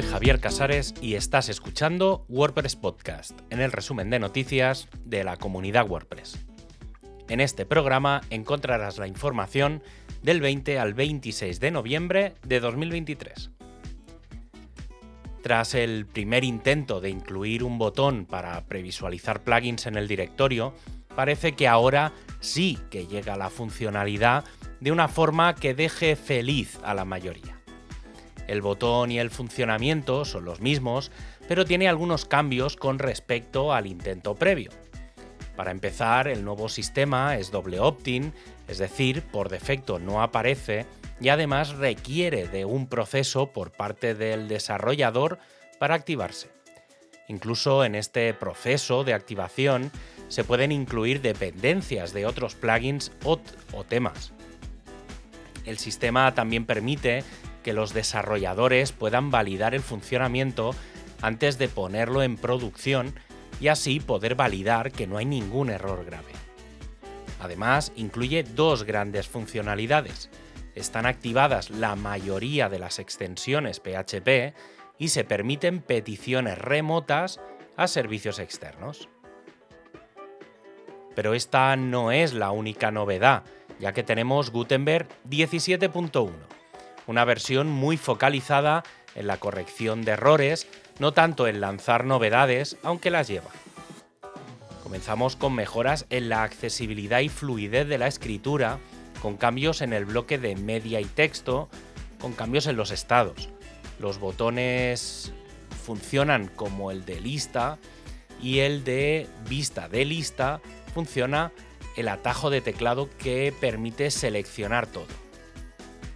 Soy Javier Casares y estás escuchando WordPress Podcast, en el resumen de noticias de la comunidad WordPress. En este programa encontrarás la información del 20 al 26 de noviembre de 2023. Tras el primer intento de incluir un botón para previsualizar plugins en el directorio, parece que ahora sí que llega la funcionalidad de una forma que deje feliz a la mayoría. El botón y el funcionamiento son los mismos, pero tiene algunos cambios con respecto al intento previo. Para empezar, el nuevo sistema es doble opt-in, es decir, por defecto no aparece y además requiere de un proceso por parte del desarrollador para activarse. Incluso en este proceso de activación se pueden incluir dependencias de otros plugins o, temas. El sistema también permite que los desarrolladores puedan validar el funcionamiento antes de ponerlo en producción y así poder validar que no hay ningún error grave. Además, incluye dos grandes funcionalidades están activadas la mayoría de las extensiones PHP y se permiten peticiones remotas a servicios externos. Pero esta no es la única novedad, ya que tenemos Gutenberg 17.1, una versión muy focalizada en la corrección de errores, no tanto en lanzar novedades, aunque las lleva. Comenzamos con mejoras en la accesibilidad y fluidez de la escritura, con cambios en el bloque de media y texto, con cambios en los estados. Los botones funcionan como el de lista y el de vista de lista funciona el atajo de teclado que permite seleccionar todo.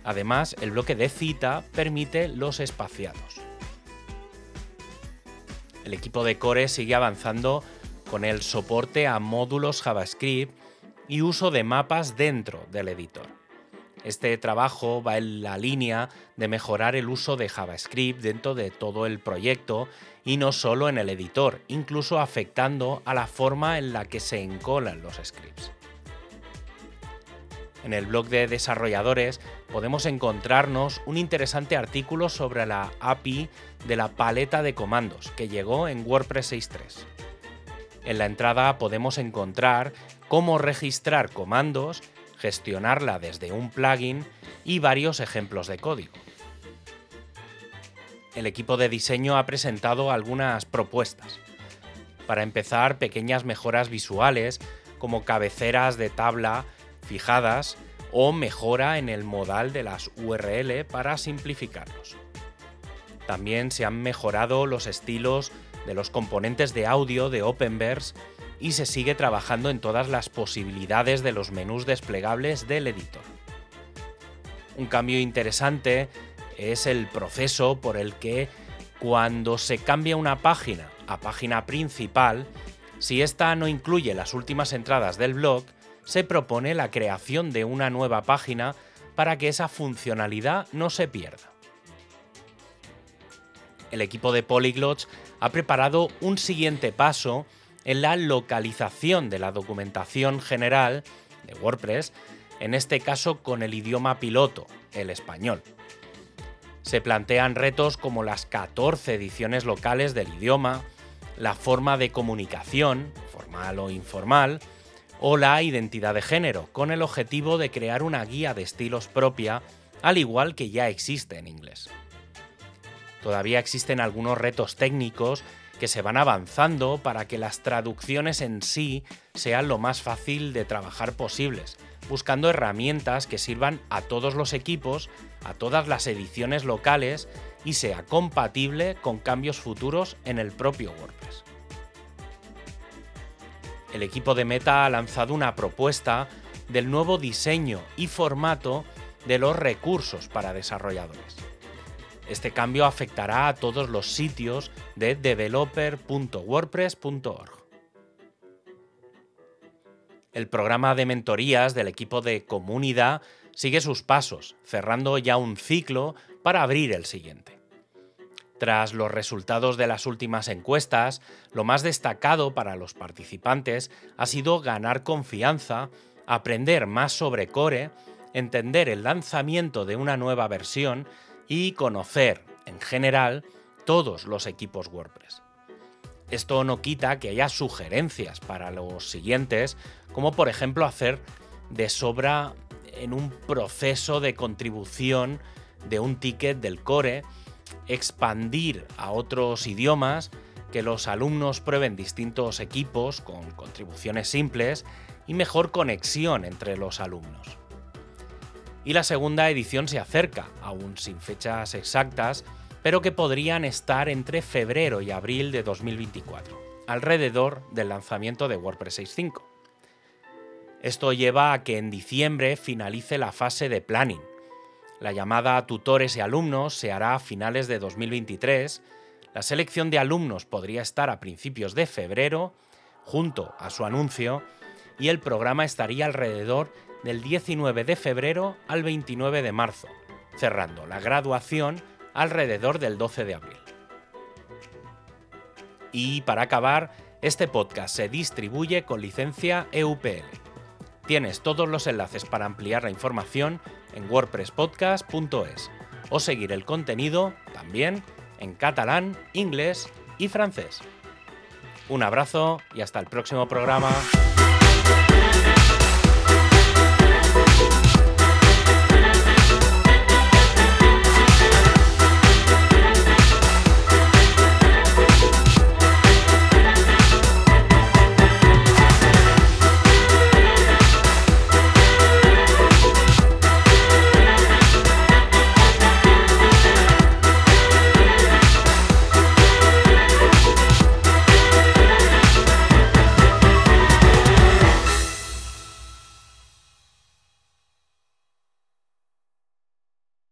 Además, el bloque de cita permite los espaciados. El equipo de Core sigue avanzando con el soporte a módulos JavaScript y uso de mapas dentro del editor. Este trabajo va en la línea de mejorar el uso de JavaScript dentro de todo el proyecto y no solo en el editor, incluso afectando a la forma en la que se encolan los scripts. En el blog de desarrolladores podemos encontrarnos un interesante artículo sobre la API de la paleta de comandos que llegó en WordPress 6.3. En la entrada podemos encontrar cómo registrar comandos, gestionarla desde un plugin y varios ejemplos de código. El equipo de diseño ha presentado algunas propuestas. Para empezar, pequeñas mejoras visuales como cabeceras de tabla fijadas o mejora en el modal de las URL para simplificarlos. También se han mejorado los estilos de los componentes de audio de Openverse y se sigue trabajando en todas las posibilidades de los menús desplegables del editor. Un cambio interesante es el proceso por el que cuando se cambia una página a página principal, si esta no incluye las últimas entradas del blog, se propone la creación de una nueva página para que esa funcionalidad no se pierda. El equipo de Polyglots ha preparado un siguiente paso en la localización de la documentación general de WordPress, en este caso con el idioma piloto, el español. Se plantean retos como las 14 ediciones locales del idioma, la forma de comunicación, formal o informal, o la identidad de género, con el objetivo de crear una guía de estilos propia, al igual que ya existe en inglés. Todavía existen algunos retos técnicos que se van avanzando para que las traducciones en sí sean lo más fácil de trabajar posibles, buscando herramientas que sirvan a todos los equipos, a todas las ediciones locales y sea compatible con cambios futuros en el propio WordPress. El equipo de Meta ha lanzado una propuesta del nuevo diseño y formato de los recursos para desarrolladores. Este cambio afectará a todos los sitios de developer.wordpress.org. El programa de mentorías del equipo de comunidad sigue sus pasos, cerrando ya un ciclo para abrir el siguiente. Tras los resultados de las últimas encuestas, lo más destacado para los participantes ha sido ganar confianza, aprender más sobre Core, entender el lanzamiento de una nueva versión y conocer, en general, todos los equipos WordPress. Esto no quita que haya sugerencias para los siguientes, como por ejemplo hacer de sobra en un proceso de contribución de un ticket del core, expandir a otros idiomas, que los alumnos prueben distintos equipos con contribuciones simples y mejor conexión entre los alumnos. Y la segunda edición se acerca, aún sin fechas exactas, pero que podrían estar entre febrero y abril de 2024, alrededor del lanzamiento de WordPress 6.5. Esto lleva a que en diciembre finalice la fase de planning. La llamada a tutores y alumnos se hará a finales de 2023, la selección de alumnos podría estar a principios de febrero, junto a su anuncio, y el programa estaría alrededor del 19 de febrero al 29 de marzo, cerrando la graduación alrededor del 12 de abril. Y para acabar, este podcast se distribuye con licencia EUPL. Tienes todos los enlaces para ampliar la información en wordpresspodcast.es o seguir el contenido también en catalán, inglés y francés. Un abrazo y hasta el próximo programa.